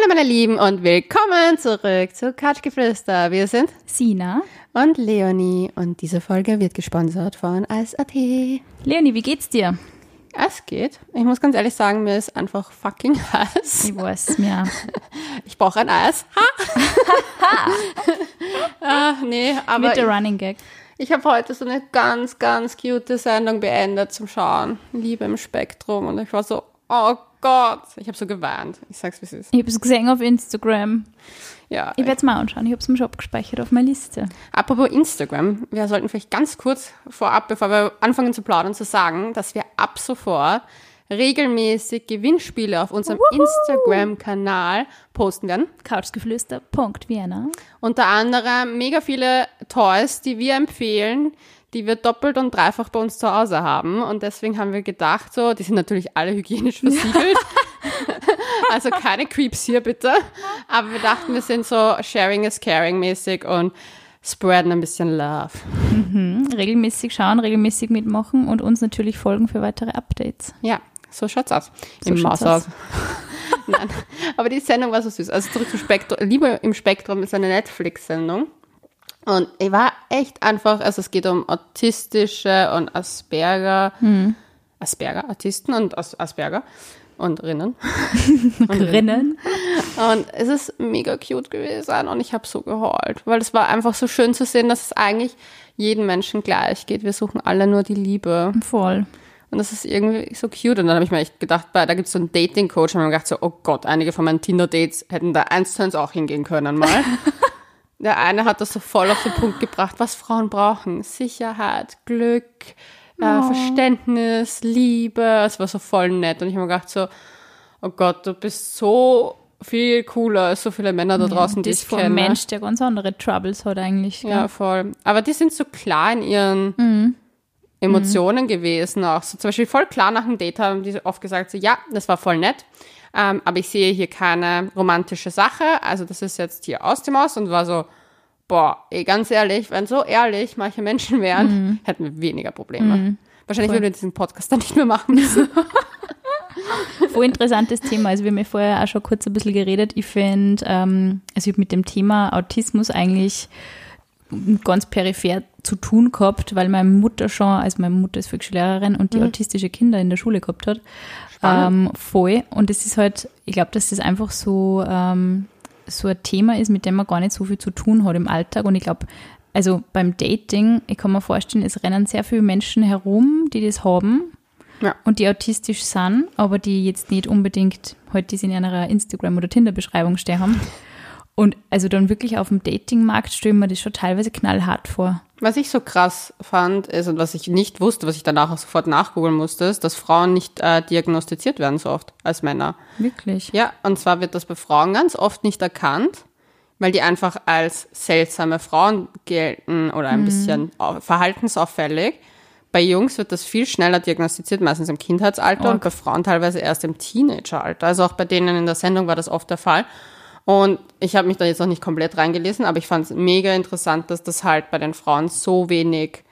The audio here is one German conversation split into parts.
Hallo meine Lieben und willkommen zurück zu Couchgeflüster. Wir sind Sina. und Leonie und diese Folge wird gesponsert von Eis.at. Leonie, wie geht's dir? Es geht. Ich muss ganz ehrlich sagen, mir ist einfach fucking heiß. Ich weiß, ja. Ich brauche ein Eis. Ha! ah, nee, aber Mit der ich, Running Gag. ich habe heute so eine ganz, ganz cute Sendung beendet zum Schauen. Liebe im Spektrum und ich war so, oh Gott. Ich habe so geweint. Ich sag's, wie es ist. Ich habe es gesehen auf Instagram. Ja, Ich werde es mal anschauen. Ich habe es mir schon abgespeichert auf meiner Liste. Apropos Instagram, wir sollten vielleicht ganz kurz vorab, bevor wir anfangen zu plaudern, zu sagen, dass wir ab sofort regelmäßig Gewinnspiele auf unserem Instagram-Kanal posten werden. Couchgeflüster.vienna. Unter anderem mega viele Toys, die wir empfehlen, die wir doppelt und dreifach bei uns zu Hause haben. Und deswegen haben wir gedacht, so, die sind natürlich alle hygienisch versiegelt. also keine Creeps hier bitte. Aber wir dachten, wir sind so sharing is caring mäßig und spreaden ein bisschen Love. Hm, Regelmäßig schauen, regelmäßig mitmachen und uns natürlich folgen für weitere Updates. Ja, so schaut's aus. So Im schaut's Maushaus. Nein, aber die Sendung war so süß. Also zurück zum Spektrum. Liebe im Spektrum ist eine Netflix-Sendung. Und ich war echt einfach, also es geht um autistische und Asperger, Asperger, Autisten und As Asperger und Rinnen. und Rinnen. Und es ist mega cute gewesen und ich habe so geheult, weil es war einfach so schön zu sehen, dass es eigentlich jedem Menschen gleich geht. Wir suchen alle nur die Liebe. Voll. Und das ist irgendwie so cute. Und dann habe ich mir echt gedacht, bei, da gibt es so einen Dating-Coach. Und ich habe mir gedacht, so, oh Gott, einige von meinen Tinder-Dates hätten da eins zu eins auch hingehen können mal. Der eine hat das so voll auf den Punkt gebracht, was Frauen brauchen. Sicherheit, Glück, äh, Verständnis, Liebe. Es war so voll nett. Und ich habe mir gedacht so, oh Gott, du bist so viel cooler als so viele Männer da draußen, die das ich ist voll kenne. ein Mensch, der ganz andere Troubles hat eigentlich. Ja, voll. Aber die sind so klar in ihren Emotionen gewesen auch. So zum Beispiel voll klar nach dem Date haben die oft gesagt, so, ja, das war voll nett, ähm, aber ich sehe hier keine romantische Sache, also das ist jetzt hier aus dem Haus und war so, boah, ey, ganz ehrlich, wenn so ehrlich manche Menschen wären, hätten wir weniger Probleme. Wahrscheinlich würden wir diesen Podcast dann nicht mehr machen müssen. Voll interessantes Thema. Also wir haben ja vorher auch schon kurz ein bisschen geredet. Ich finde, ähm, also ich habe mit dem Thema Autismus eigentlich ganz peripher zu tun gehabt, weil meine Mutter schon, also meine Mutter ist Volksschullehrerin und die autistische Kinder in der Schule gehabt hat. Ähm, voll. Und es ist halt, ich glaube, dass das einfach so, ähm, so ein Thema ist, mit dem man gar nicht so viel zu tun hat im Alltag. Und ich glaube, also beim Dating, ich kann mir vorstellen, es rennen sehr viele Menschen herum, die das haben Ja. und die autistisch sind, aber die jetzt nicht unbedingt heute das in einer Instagram- oder Tinder-Beschreibung stehen haben. Und also dann wirklich auf dem Datingmarkt stellen wir das schon teilweise knallhart vor. Was ich so krass fand, ist und was ich nicht wusste, was ich danach auch sofort nachgoogeln musste, ist, dass Frauen nicht äh, diagnostiziert werden so oft als Männer. Wirklich. Ja, und zwar wird das bei Frauen ganz oft nicht erkannt, weil die einfach als seltsame Frauen gelten oder ein bisschen au- verhaltensauffällig. Bei Jungs wird das viel schneller diagnostiziert, meistens im Kindheitsalter und bei Frauen teilweise erst im Teenageralter. Also auch bei denen in der Sendung war das oft der Fall. Und ich habe mich da jetzt noch nicht komplett reingelesen, aber ich fand es mega interessant, dass das halt bei den Frauen so wenig,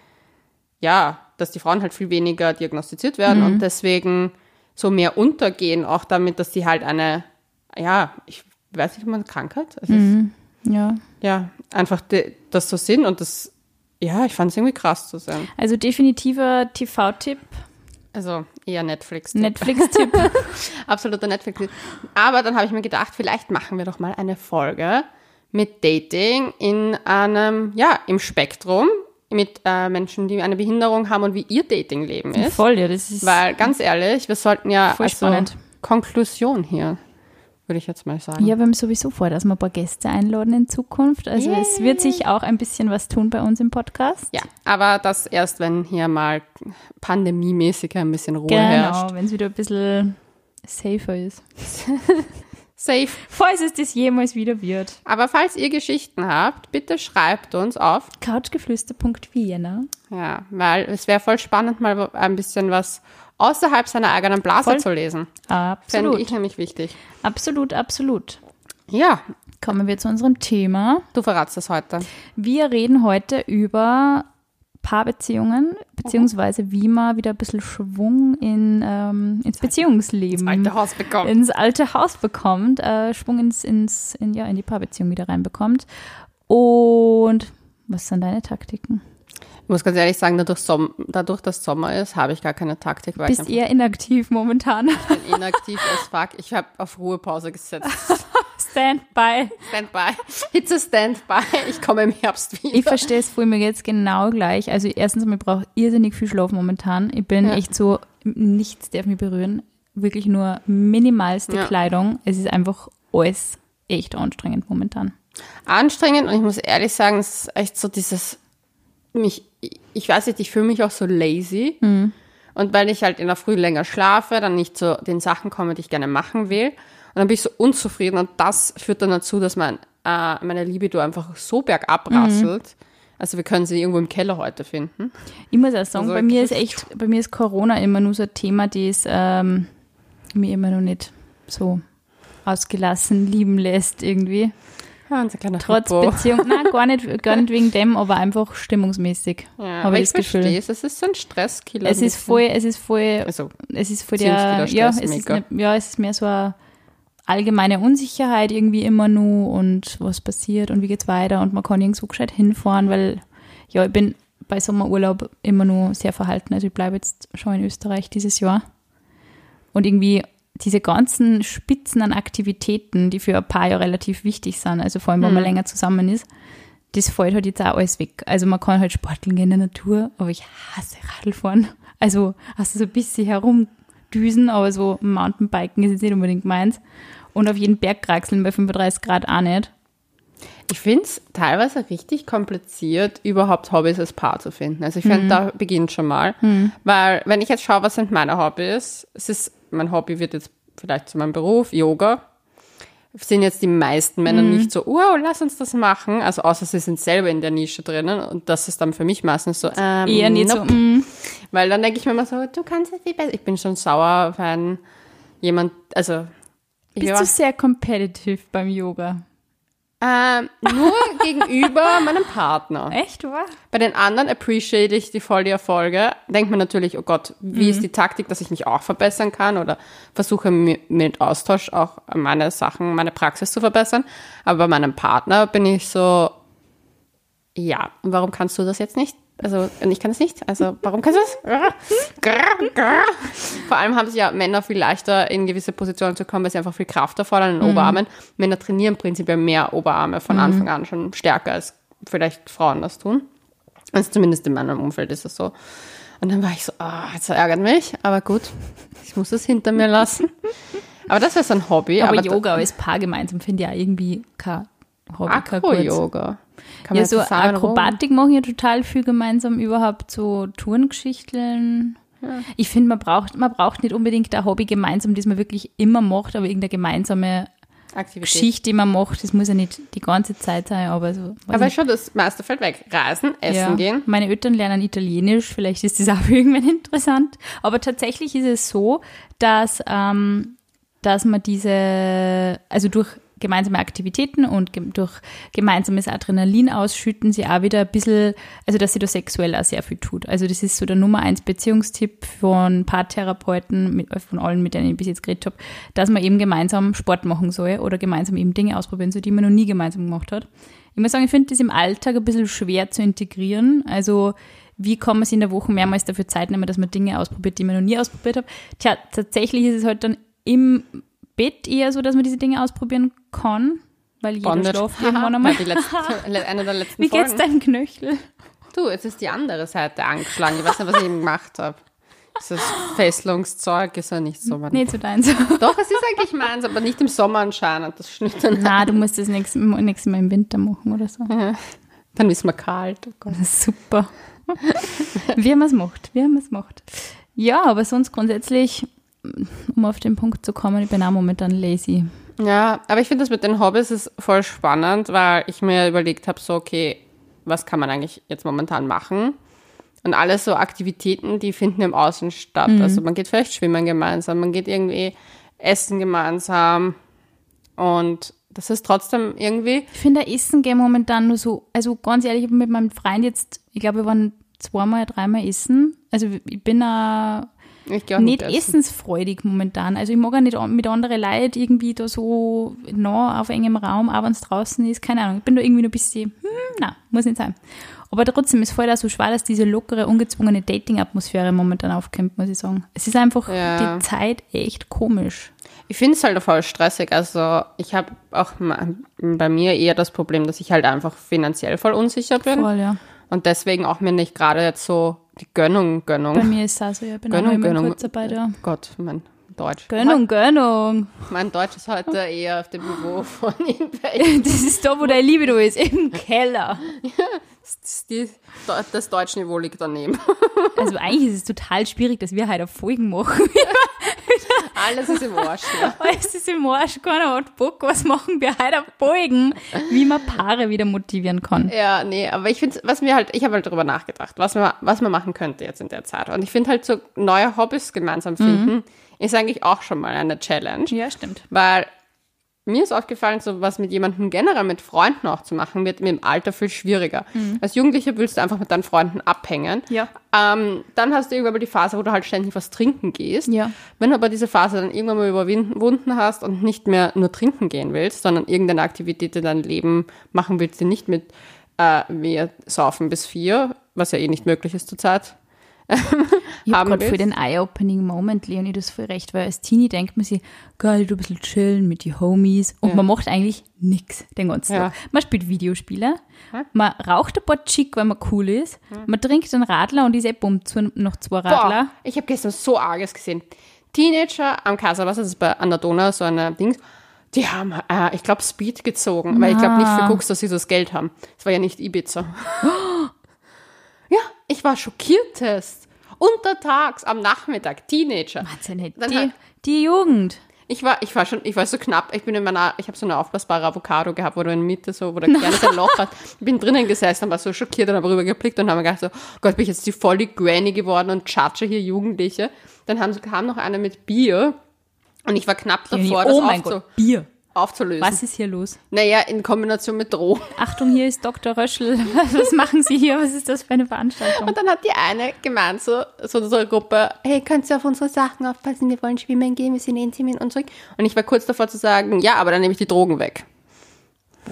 ja, dass die Frauen halt viel weniger diagnostiziert werden und deswegen so mehr untergehen, auch damit, dass die halt eine, ja, ich weiß nicht, ob man Krankheit, es ist, Ja. ja, einfach die, das so sind und das, ja, ich fand es irgendwie krass zu sehen. Also definitiver TV-Tipp, Also eher Netflix. Netflix-Tipp. Absoluter Netflix. Aber dann habe ich mir gedacht, vielleicht machen wir doch mal eine Folge mit Dating in einem, ja, im Spektrum mit äh, Menschen, die eine Behinderung haben und wie ihr Datingleben ist. Voll, ja, das ist Weil ganz ehrlich, wir sollten ja Voll also spannend. Konklusion hier, würde ich jetzt mal sagen. Ja, wir haben sowieso vor, dass wir ein paar Gäste einladen in Zukunft. Also es wird sich auch ein bisschen was tun bei uns im Podcast. Ja, aber das erst, wenn hier mal pandemiemäßig ein bisschen Ruhe Genau, herrscht. wenn es wieder ein bisschen safer ist. Safe. Falls es das jemals wieder wird. Aber falls ihr Geschichten habt, bitte schreibt uns auf. Couchgeflüster.vienna. Ja, weil es wäre voll spannend, mal ein bisschen was außerhalb seiner eigenen Blase Voll. zu lesen. Fände Absolut. ich nämlich wichtig. Absolut, absolut. Ja, Kommen wir zu unserem Thema. du verratst das heute. Wir reden heute über Paarbeziehungen, beziehungsweise wie man wieder ein bisschen Schwung in, ähm, ins Beziehungsleben, Alte Haus bekommen. ins alte Haus bekommt, äh, Schwung ins, ins, in, ja, in die Paarbeziehung wieder reinbekommt. Und was sind deine Taktiken? Ich muss ganz ehrlich sagen, dadurch, Som dadurch dass Sommer ist, habe ich gar keine Taktik, weil Bist ich eher inaktiv momentan. einfach inaktiv as fuck. Ich habe auf Ruhepause gesetzt. Standby. Standby. It's a Standby. Ich komme im Herbst wieder. Ich verstehe es voll, mir jetzt genau gleich. Also erstens, ich brauche irrsinnig viel Schlaf momentan. Ich bin Ja. echt so, nichts darf mich berühren. Wirklich nur minimalste Ja. Kleidung. Es ist einfach alles echt anstrengend momentan. anstrengend und ich muss ehrlich sagen, es ist echt so dieses, mich, ich weiß nicht, ich fühle mich auch so lazy. Und weil ich halt in der Früh länger schlafe, dann nicht zu den Sachen komme, die ich gerne machen will. Und dann bin ich so unzufrieden und das führt dann dazu, dass mein, äh, meine Libido einfach so bergab rasselt. Also wir können sie irgendwo im Keller heute finden. Ich muss auch sagen, Also bei mir ist echt, bei mir ist Corona immer nur so ein Thema, das ähm, mir immer noch nicht so ausgelassen lieben lässt irgendwie. Ja, unser kleiner Trotz Hippo. Beziehung, nein, gar nicht, gar nicht wegen dem, aber einfach stimmungsmäßig. Ja, aber ich ich verstehe es. Es ist so ein Stresskiller. Es ist voll, es ist voll, Also, es ist voll der, ja, es ist ne, ja, es ist mehr so eine allgemeine Unsicherheit irgendwie immer nur und was passiert und wie geht's weiter und man kann irgendwo gescheit hinfahren, weil ja, ich bin bei Sommerurlaub immer nur sehr verhalten. Also ich bleibe jetzt schon in Österreich dieses Jahr. Und irgendwie diese ganzen Spitzen an Aktivitäten, die für ein paar ja relativ wichtig sind, also vor allem, wenn man länger zusammen ist, das fällt halt jetzt auch alles weg. Also man kann halt sporteln gehen in der Natur, aber ich hasse Radlfahren. Also hast du so ein bisschen herumdüsen, aber so Mountainbiken ist jetzt nicht unbedingt meins. Und auf jeden Berg kraxeln bei 35 Grad auch nicht. Ich finde es teilweise richtig kompliziert, überhaupt Hobbys als Paar zu finden. Also ich finde, da beginnt schon mal. Weil wenn ich jetzt schaue, was sind meine Hobbys, es ist, mein Hobby wird jetzt vielleicht zu meinem Beruf, Yoga. Sind jetzt die meisten Männer nicht so, wow, lass uns das machen. Also außer sie sind selber in der Nische drinnen. Und das ist dann für mich meistens so, ähm, Eher nicht nope. so, mm, Weil dann denke ich mir immer so, du kannst es viel besser. Ich bin schon sauer, wenn jemand, also bist du sehr competitive beim Yoga. Ähm, nur gegenüber meinem Partner. Echt, wa? Bei den anderen appreciate ich die voll die Erfolge. Denkt man natürlich, oh Gott, wie Mhm. ist die Taktik, dass ich mich auch verbessern kann oder versuche mi- mit Austausch auch meine Sachen, meine Praxis zu verbessern. Aber bei meinem Partner bin ich so, ja, und warum kannst du das jetzt nicht? Also, und ich kann es nicht. Also, warum kannst du das? Grrr. Vor allem haben sie ja Männer viel leichter in gewisse Positionen zu kommen, weil sie einfach viel Kraft erfordern in den Oberarmen. Männer trainieren prinzipiell mehr Oberarme von Anfang an schon stärker als vielleicht Frauen das tun. Also zumindest in meinem Umfeld ist es so. Und dann war ich so, ah, jetzt ärgert mich, aber gut, ich muss es hinter mir lassen. Aber das wäre so ein Hobby. Aber, da- Yoga als Paar gemeinsam finde ich ja irgendwie kein Hobby. Acro-Yoga. Kann Ja, so rum- Akrobatik machen ja total viel gemeinsam, überhaupt so Tourengeschichteln. Ich finde, man braucht, man braucht nicht unbedingt ein Hobby gemeinsam, das man wirklich immer macht, aber irgendeine gemeinsame Aktivität. Geschichte, die man macht, das muss ja nicht die ganze Zeit sein, aber so. Aber nicht. schon, das meiste fällt weg. Reisen, essen Ja. gehen. Meine Eltern lernen Italienisch, vielleicht ist das auch irgendwann interessant. Aber tatsächlich ist es so, dass, ähm, dass man diese, also durch gemeinsame Aktivitäten und ge durch gemeinsames Adrenalin ausschütten, sie auch wieder ein bisschen, also dass sie da sexuell auch sehr viel tut. Also das ist so der Nummer eins Beziehungstipp von Paartherapeuten, von allen, mit denen ich bis jetzt geredet habe, dass man eben gemeinsam Sport machen soll oder gemeinsam eben Dinge ausprobieren soll, die man noch nie gemeinsam gemacht hat. Ich muss sagen, ich finde das im Alltag ein bisschen schwer zu integrieren. Also wie kann man sich in der Woche mehrmals dafür Zeit nehmen, dass man Dinge ausprobiert, die man noch nie ausprobiert hat. Tja, tatsächlich ist es halt dann im Bett eher so, dass man diese Dinge ausprobieren kann, weil jeder schlaft irgendwann einmal. Ja, die letzte, eine der letzten Wie geht's deinem Knöchel? Du, jetzt ist die andere Seite angeschlagen. Ich weiß nicht, was ich eben gemacht habe. Dieses Fesselungszeug ist ja nicht so mein Nicht so deins. Doch, es ist eigentlich meins, aber nicht im Sommer anscheinend. Das Schnitten. Na, du musst das nächste, nächste Mal im Winter machen oder so. Dann ist mir kalt. Oh. Super. wie man es macht, wie man es macht. Ja, aber sonst grundsätzlich, um auf den Punkt zu kommen, ich bin auch momentan lazy. Ja, aber ich finde das mit den Hobbys ist voll spannend, weil ich mir überlegt habe, so, okay, was kann man eigentlich jetzt momentan machen? Und alles so Aktivitäten, die finden im Außen statt. Also man geht vielleicht schwimmen gemeinsam, man geht irgendwie essen gemeinsam. Und das ist trotzdem irgendwie, Ich finde, Essen gehen momentan nur so, also ganz ehrlich, ich hab mit meinem Freund jetzt, ich glaube, wir waren zweimal, dreimal essen. Also ich bin auch Auch nicht essen. essensfreudig momentan. Also ich mag auch nicht mit anderen Leuten irgendwie da so nah auf engem Raum, auch wenn es draußen ist. Keine Ahnung. Ich bin da irgendwie noch ein bisschen, hm, na, muss nicht sein. Aber trotzdem ist voll auch so schwer, dass diese lockere, ungezwungene Dating-Atmosphäre momentan aufkommt, muss ich sagen. Es ist einfach Ja. die Zeit echt komisch. Ich finde es halt voll stressig. Also ich habe auch bei mir eher das Problem, dass ich halt einfach finanziell voll unsicher bin. Voll, ja. Und deswegen auch mir nicht gerade jetzt so die Gönnung, Bei Gönnung. mir ist auch so, ja, ich bin Gönnung, immer Gönnung. Kurzarbeit, ja. Gott, mein Deutsch. Gönnung, Gönnung. Mein Deutsch ist heute eher auf dem Niveau von irgendwelchen. Das ist da, wo deine Liebe da ist, im Keller. Das, das Deutschniveau liegt daneben. Also eigentlich ist es total schwierig, dass wir heute Folgen machen. Alles ist im Arsch. Ja. Es ist im Arsch, keiner hat Bock, was machen wir heute auf Folgen, wie man Paare wieder motivieren kann. Ja, nee, aber ich finde, was mir halt, ich habe halt darüber nachgedacht, was man, was man machen könnte jetzt in der Zeit. Und ich finde halt so neue Hobbys gemeinsam finden, ist eigentlich auch schon mal eine Challenge. Ja, stimmt. Weil mir ist aufgefallen, so was mit jemandem generell mit Freunden auch zu machen, wird mir im Alter viel schwieriger. Als Jugendlicher willst du einfach mit deinen Freunden abhängen. Ja. Ähm, dann hast du irgendwann mal die Phase, wo du halt ständig was trinken gehst. Ja. Wenn du aber diese Phase dann irgendwann mal überwunden hast und nicht mehr nur trinken gehen willst, sondern irgendeine Aktivität in deinem Leben machen willst, die nicht mit äh, wir saufen bis vier, was ja eh nicht möglich ist zurzeit. Ich Haben habe gerade für den Eye-Opening Moment, Leonie, das voll recht, weil als Teenie denkt man sich, geil, du ein bisschen chillen mit den Homies und man macht eigentlich nichts den ganzen Ja. Tag. Man spielt Videospiele, man raucht ein paar Chick, weil man cool ist, man trinkt einen Radler und ist eh bumm zu noch zwei Radler. Boah, ich habe gestern so arges gesehen. Teenager am Kaiserwasser, das ist bei an der Donau so eine Dings, die haben, äh, ich glaube, Speed gezogen, weil ich glaube nicht für Cooks, dass sie so das Geld haben. Es war ja nicht Ibiza. ich war schockiertest. Untertags, am Nachmittag, Teenager. Dann die, hat- die Jugend. Ich war, ich war schon, ich war so knapp. Ich bin in meiner, ich habe so eine aufblasbare Avocado gehabt, wo du in der Mitte so, wo der Kern so ein Loch hat. Ich bin drinnen gesessen und war so schockiert und habe rübergeblickt und habe mir gedacht so, Gott, bin ich jetzt die volle Granny geworden und chatsche hier Jugendliche. Dann haben, kam noch einer mit Bier und ich war knapp davor, oh das mein aufzu, Gott, Bier. Aufzulösen. Was ist hier los? Naja, in Kombination mit Drogen. Achtung, hier ist Dr. Röschel. Was machen Sie hier? Was ist das für eine Veranstaltung? Und dann hat die eine gemeint, so, so eine Gruppe, hey, könnt ihr auf unsere Sachen aufpassen? Wir wollen schwimmen gehen, wir sind in zehn Minuten und zurück. Und ich war kurz davor zu sagen, ja, aber dann nehme ich die Drogen weg.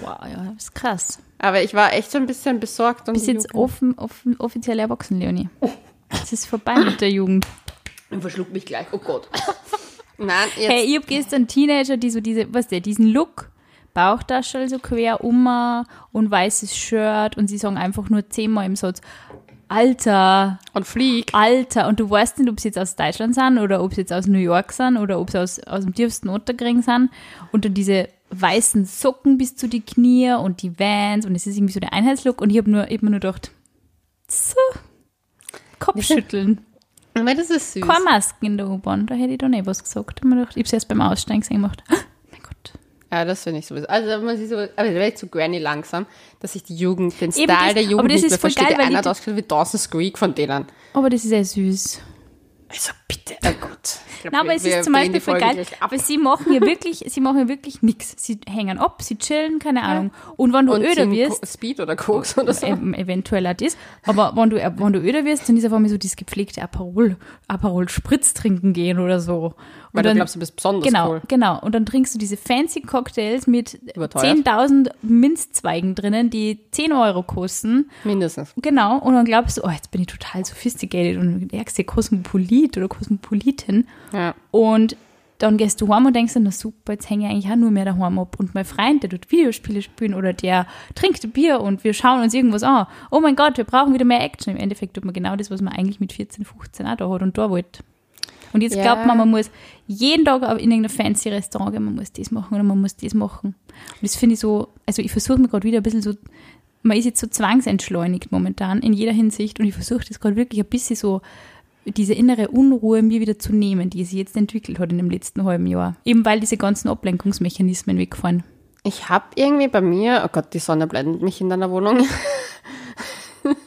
Wow, ja, das ist krass. Aber ich war echt so ein bisschen besorgt. Und Bist jetzt offen, offen, offiziell erwachsen, Leonie. Es ist vorbei mit der Jugend. Und verschluckt mich gleich. Oh Gott. Nein, jetzt. Hey, ich hab gestern Teenager, die so diese, was der, diesen Look, Bauchtasche so quer um und weißes Shirt und sie sagen einfach nur zehnmal im Satz, Alter, und flieg. Alter. Und du weißt nicht, ob sie jetzt aus Deutschland sind oder ob sie jetzt aus New York sind oder ob sie aus, aus dem tiefsten Unterkring sind. Und dann diese weißen Socken bis zu die Knie und die Vans und es ist irgendwie so der Einheitslook und ich habe nur, ich hab mir nur gedacht, so, Kopfschütteln. Aber das ist süß. Keine Masken in der U-Bahn, da hätte ich doch nicht was gesagt. Ich habe es erst beim Aussteigen gesehen gemacht. mein Gott. Ja, das finde ich sowieso. Also, da muss ich so, aber da werde ich zu Granny langsam, dass ich die Jugend, den Eben Style das- der aber Jugend das nicht ist mehr voll verstehe. geil, weil eine die- hat ausgeschaut wie Dawson's Creek von denen. Aber das ist ja süß. Also, bitte. Oh Gott. Ich glaub, Nein, aber wir- es ist zum Beispiel voll geil, gleich ab. weil sie machen ja wirklich, sie machen ja wirklich nichts. Sie hängen ab, sie chillen, keine Ahnung. Und wenn du Und öder wirst, Ko- Speed oder Koks oder so. eventuell auch das, aber wenn du, wenn du öder wirst, dann ist auf einmal so dieses gepflegte Aperol, Aperol Spritz trinken gehen oder so. Weil Und du dann- glaubst, du bist besonders Genau, cool. genau. Und dann trinkst du diese fancy Cocktails mit Überteuert. 10.000 Minzzweigen drinnen, die 10 Euro kosten. Mindestens. Genau, und dann glaubst du, oh, jetzt bin ich total sophisticated und der ärgste Kosmopolit oder Kosmopolitin. Ja. Und dann gehst du heim und denkst dir, na super, jetzt hänge ich eigentlich auch nur mehr daheim ab. Und mein Freund, der dort Videospiele spielen oder der trinkt ein Bier und wir schauen uns irgendwas an. Oh mein Gott, wir brauchen wieder mehr Action. Im Endeffekt tut man genau das, was man eigentlich mit 14, 15 auch da hat und da wollte. Und jetzt Ja. glaubt man, man muss jeden Tag in irgendein fancy Restaurant gehen, man muss das machen oder man muss das machen. Und das finde ich so, also ich versuche mir gerade wieder ein bisschen so, man ist jetzt so zwangsentschleunigt momentan in jeder Hinsicht und ich versuche das gerade wirklich ein bisschen so, diese innere Unruhe mir wieder zu nehmen, die sich jetzt entwickelt hat in dem letzten halben Jahr. Eben weil diese ganzen Ablenkungsmechanismen wegfallen. Ich habe irgendwie bei mir, oh Gott, die Sonne blendet mich in deiner Wohnung.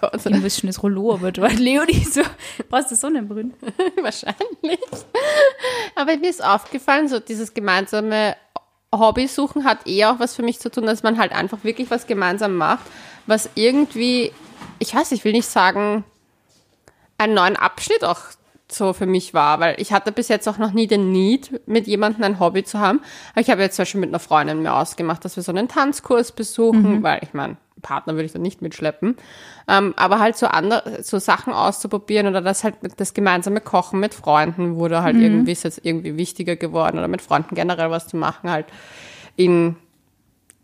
Gott, Irgendwas schönes Rollo, aber du Leonie so, brauchst du Sonnenbrünnen? wahrscheinlich. Aber mir ist aufgefallen, so dieses gemeinsame Hobby suchen hat eher auch was für mich zu tun, dass man halt einfach wirklich was gemeinsam macht, was irgendwie, ich weiß, ich will nicht sagen, einen neuen Abschnitt auch so für mich war, weil ich hatte bis jetzt auch noch nie den Need, mit jemandem ein Hobby zu haben. Aber ich habe jetzt zum Beispiel mit einer Freundin mir ausgemacht, dass wir so einen Tanzkurs besuchen, weil ich meine, Partner würde ich da nicht mitschleppen. Ähm, aber halt so andere, so Sachen auszuprobieren oder das halt das gemeinsame Kochen mit Freunden wurde halt irgendwie, ist jetzt irgendwie wichtiger geworden oder mit Freunden generell was zu machen, halt in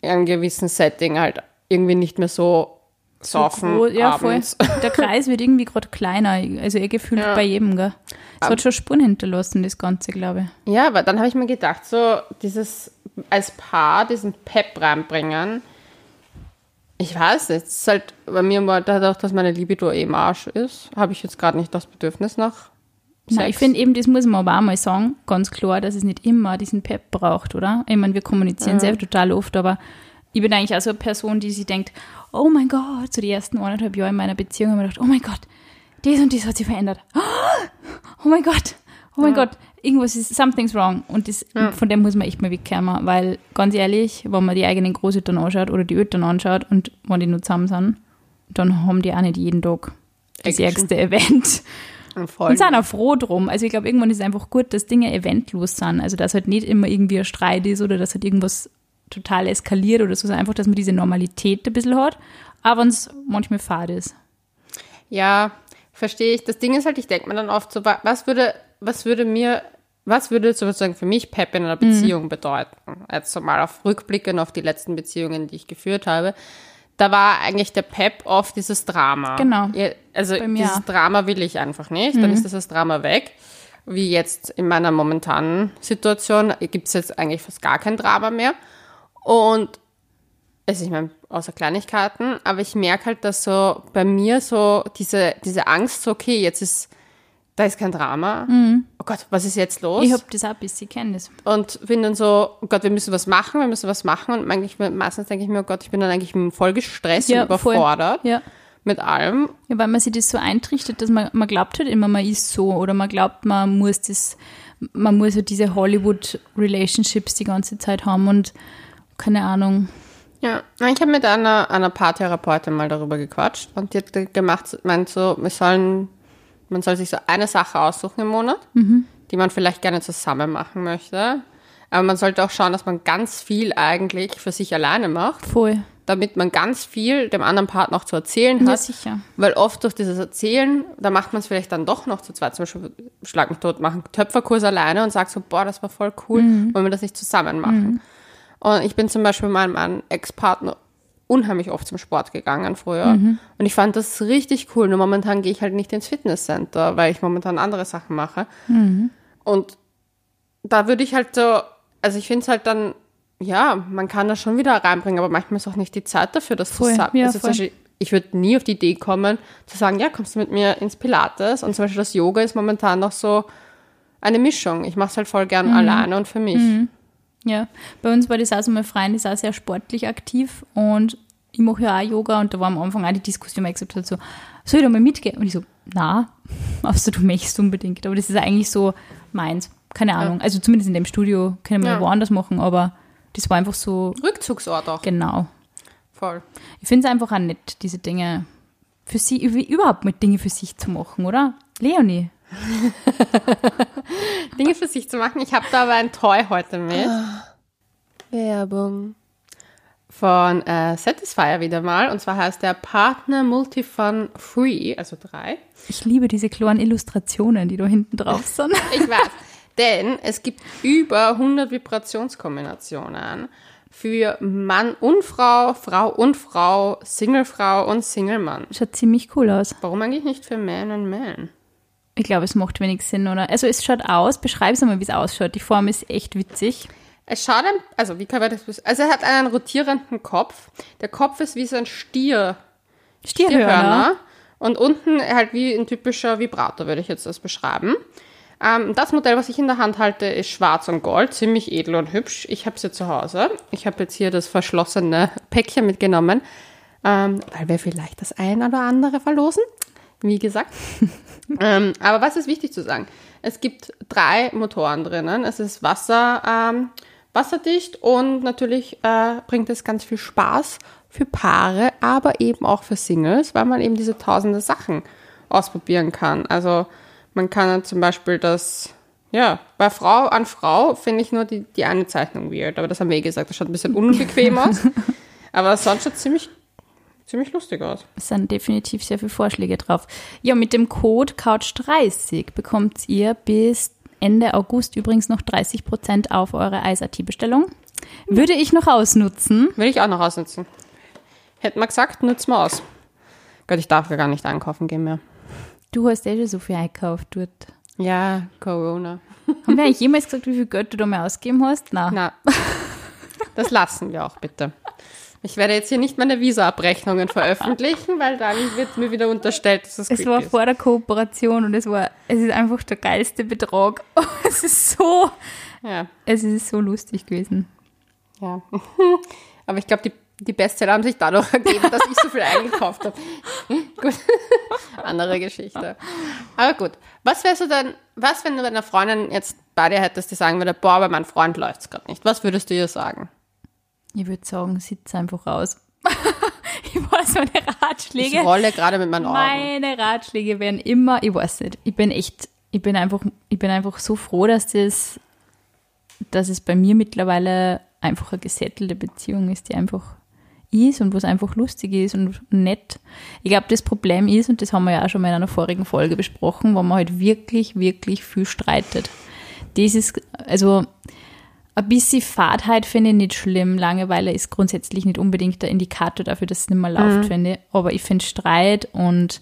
einem gewissen Setting halt irgendwie nicht mehr so saufen So, ja, voll. abends. Der Kreis wird irgendwie gerade kleiner. Also eher gefühlt Ja. bei jedem, gell? Es hat schon Spuren hinterlassen, das Ganze, glaube ich. Ja, aber dann habe ich mir gedacht, so dieses als Paar diesen Pep reinbringen. Ich weiß nicht, es ist halt bei mir mal dadurch, dass meine Libido eh im Arsch ist, habe ich jetzt gerade nicht das Bedürfnis nach. Nein, ich Sex. finde eben, das muss man aber auch mal sagen, ganz klar, dass es nicht immer diesen Pep braucht, oder? Ich meine, wir kommunizieren selbst total oft, aber ich bin eigentlich auch so eine Person, die sich denkt, oh mein Gott, so die ersten eineinhalb Jahre in meiner Beziehung haben wir gedacht, oh mein Gott, das und das hat sich verändert. Oh mein Gott, oh mein Ja. Gott, irgendwas ist, something's wrong. Und das, von dem muss man echt mal wegkommen, weil ganz ehrlich, wenn man die eigenen Großeltern anschaut oder die Eltern anschaut und wenn die nur zusammen sind, dann haben die auch nicht jeden Tag das Action. ärgste Event. Voll. Und sind auch froh drum. Also ich glaube, irgendwann ist es einfach gut, dass Dinge eventlos sind. Also dass halt nicht immer irgendwie ein Streit ist oder dass halt irgendwas total eskaliert oder so, sondern einfach, dass man diese Normalität ein bisschen hat, auch wenn es manchmal fad ist. Ja, verstehe ich. Das Ding ist halt, ich denke mir dann oft so, wa- was würde, was würde mir, was würde sozusagen für mich Pep in einer Mhm. Beziehung bedeuten? Jetzt so mal auf Rückblicken auf die letzten Beziehungen, die ich geführt habe. Da war eigentlich der Pep oft dieses Drama. Genau. Also dieses auch. Mhm. Drama will ich einfach nicht. Dann ist das Drama weg. Wie jetzt in meiner momentanen Situation gibt es jetzt eigentlich fast gar kein Drama mehr. Und also ich meine, außer Kleinigkeiten, aber ich merke halt, dass so bei mir so diese, diese Angst, so, okay, jetzt ist, da ist kein Drama. Oh Gott, was ist jetzt los? Mhm. Ich habe das auch ein bisschen, kenne das. und bin dann so, oh Gott, wir müssen was machen, wir müssen was machen. Und eigentlich, meistens denke ich mir, oh Gott, ich bin dann eigentlich voll gestresst und voll. überfordert Ja. mit allem. ja, weil man sich das so eintrichtet, dass man, man glaubt halt immer, man ist so oder man glaubt, man muss das, man muss halt diese Hollywood-Relationships die ganze Zeit haben und keine Ahnung. Ja, ich habe mit einer, einer Paartherapeutin mal darüber gequatscht und die hat gemacht, meint so, wir sollen, man soll sich so eine Sache aussuchen im Monat, die man vielleicht gerne zusammen machen möchte. Aber man sollte auch schauen, dass man ganz viel eigentlich für sich alleine macht, Voll. damit man ganz viel dem anderen Partner auch zu erzählen Ja, hat. sicher. Weil oft durch dieses Erzählen, da macht man es vielleicht dann doch noch zu zweit. Zum Beispiel Schlag mich tot, machen Töpferkurs alleine und sagt so, boah, das war voll cool, wollen wir das nicht zusammen machen. Und ich bin zum Beispiel mit meinem Ex-Partner unheimlich oft zum Sport gegangen früher. Und ich fand das richtig cool. Nur momentan gehe ich halt nicht ins Fitnesscenter, weil ich momentan andere Sachen mache. Und da würde ich halt so, also ich finde es halt dann, ja, man kann das schon wieder reinbringen, aber manchmal ist auch nicht die Zeit dafür, das Voll, zu sagen. ja, also zum voll. Beispiel, ich würde nie auf die Idee kommen, zu sagen, ja, kommst du mit mir ins Pilates? Und zum Beispiel das Yoga ist momentan noch so eine Mischung. Ich mache es halt voll gern Mhm. alleine und für mich. Ja, bei uns war das auch so, mein Freund ist auch sehr sportlich aktiv und ich mache ja auch Yoga und da war am Anfang auch die Diskussion, weil er gesagt hat so, soll ich da mal mitgehen? Und ich so, na, außer du möchtest unbedingt. Aber das ist eigentlich so meins. Keine Ahnung. Also zumindest in dem Studio können wir Ja. woanders machen, aber das war einfach so, Rückzugsort auch. genau. Voll. Ich finde es einfach auch nett, diese Dinge für sie, überhaupt mit Dinge für sich zu machen, oder? Leonie. Dinge für sich zu machen. Ich habe da aber ein Toy heute mit. Werbung. Von äh, Satisfyer wieder mal. Und zwar heißt der Partner Multifun Free, also drei. Ich liebe diese kleinen Illustrationen, die da hinten drauf sind. Ich weiß. Denn es gibt über 100 Vibrationskombinationen für Mann und Frau, Frau und Frau, Singlefrau und Singlemann. Schaut ziemlich cool aus. Warum eigentlich nicht für Man und Man? Ich glaube, es macht wenig Sinn, oder? Also es schaut aus, beschreib es mal, wie es ausschaut. Die Form ist echt witzig. Es schaut ein, also wie kann man das, also er hat einen rotierenden Kopf. Der Kopf ist wie so ein Stier, Stierhörner. Und unten halt wie ein typischer Vibrator, würde ich jetzt das beschreiben. Ähm, das Modell, was ich in der Hand halte, ist schwarz und gold, ziemlich edel und hübsch. Ich habe sie zu Hause. Ich habe jetzt hier das verschlossene Päckchen mitgenommen, ähm, weil wir vielleicht das ein oder andere verlosen. Wie gesagt. ähm, aber was ist wichtig zu sagen? Es gibt drei Motoren drinnen. Es ist Wasser, ähm, wasserdicht und natürlich äh, bringt es ganz viel Spaß für Paare, aber eben auch für Singles, weil man eben diese tausende Sachen ausprobieren kann. Also man kann dann zum Beispiel das, ja, bei Frau an Frau finde ich nur die, die eine Zeichnung weird, aber das haben wir eh gesagt, das schaut ein bisschen unbequem aus. Aber sonst schaut ziemlich, ziemlich lustig aus. Es sind definitiv sehr viele Vorschläge drauf. Ja, mit dem Code Couch30 bekommt ihr bis Ende August übrigens noch 30 Prozent auf eure Eisat-Bestellung. Würde ich noch ausnutzen. Will ich auch noch ausnutzen. Hätten wir gesagt, nutzen wir aus. Gott, ich darf ja gar nicht einkaufen gehen mehr. Du hast eh schon so viel einkauft dort. Ja, Corona. Haben wir eigentlich jemals gesagt, wie viel Geld du da mal ausgegeben hast? Nein. Na, das lassen wir auch bitte. Ich werde jetzt hier nicht meine Visa-Abrechnungen veröffentlichen, weil dann wird mir wieder unterstellt, dass es Es war ist. vor der Kooperation und es war, es ist einfach der geilste Betrag. Es ist so, Ja, es ist so lustig gewesen. ja. Aber ich glaube, die, die Bestseller haben sich dadurch ergeben, dass ich so viel eingekauft habe. gut. Andere Geschichte. Aber gut. Was wärst du denn, was, wenn du deiner Freundin jetzt bei dir hättest, die sagen würde, boah, bei meinem Freund läuft's gerade nicht. Was würdest du ihr sagen? Ich würde sagen, sitz einfach raus. ich weiß meine Ich Ratschläge. rolle gerade mit meinen Augen. Meine Ratschläge wären immer, ich weiß nicht, ich bin echt, ich bin einfach, ich bin einfach so froh, dass das, dass es bei mir mittlerweile einfach eine gesettelte Beziehung ist, die einfach ist und was einfach lustig ist und nett. Ich glaube, das Problem ist, und das haben wir ja auch schon mal in einer vorigen Folge besprochen, wo man halt wirklich, wirklich viel streitet. Das ist, also, ein bisschen Fahrtheit finde ich nicht schlimm. Langeweile ist grundsätzlich nicht unbedingt der Indikator dafür, dass es nicht mehr läuft, finde ich. Aber ich finde Streit und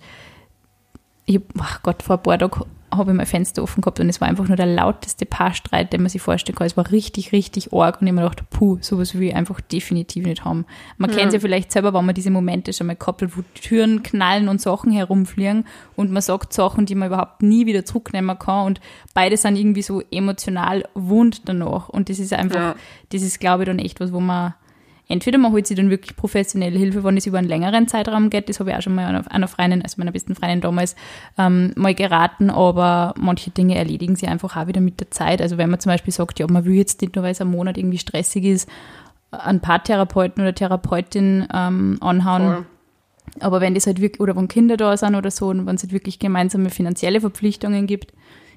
ich, ach Gott, vor ein paar Tagen habe ich mein Fenster offen gehabt und es war einfach nur der lauteste Paarstreit, den man sich vorstellen kann. Es war richtig, richtig arg und ich mir gedacht, puh, sowas will ich einfach definitiv nicht haben. Man kennt es ja vielleicht selber, wenn man diese Momente schon mal koppelt, wo Türen knallen und Sachen herumfliegen und man sagt Sachen, die man überhaupt nie wieder zurücknehmen kann und beide sind irgendwie so emotional wund danach und das ist einfach, Ja. das ist glaube ich dann echt was, wo man entweder man holt sich dann wirklich professionelle Hilfe, wenn es über einen längeren Zeitraum geht. Das habe ich auch schon mal einer, einer Freundin, also meiner besten Freundin damals, ähm, mal geraten, aber manche Dinge erledigen sie einfach auch wieder mit der Zeit. Also wenn man zum Beispiel sagt, ja, man will jetzt nicht nur, weil es ein Monat irgendwie stressig ist, einen Paartherapeuten oder Therapeutin ähm, anhauen. Voll. Aber wenn das halt wirklich, oder wenn Kinder da sind oder so, und wenn es halt wirklich gemeinsame finanzielle Verpflichtungen gibt,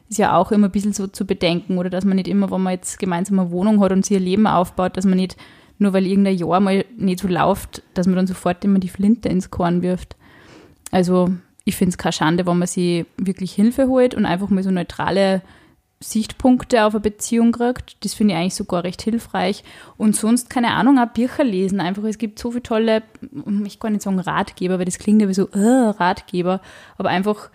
ist ja auch immer ein bisschen so zu bedenken. Oder dass man nicht immer, wenn man jetzt gemeinsam eine Wohnung hat und sich ihr Leben aufbaut, dass man nicht, nur weil irgendein Jahr mal nicht so läuft, dass man dann sofort immer die Flinte ins Korn wirft. Also ich finde es keine Schande, wenn man sich wirklich Hilfe holt und einfach mal so neutrale Sichtpunkte auf eine Beziehung kriegt. Das finde ich eigentlich sogar recht hilfreich. Und sonst, keine Ahnung, auch Bücher lesen. Einfach, es gibt so viele tolle, ich kann nicht sagen Ratgeber, weil das klingt ja wie so, äh, Ratgeber, aber einfach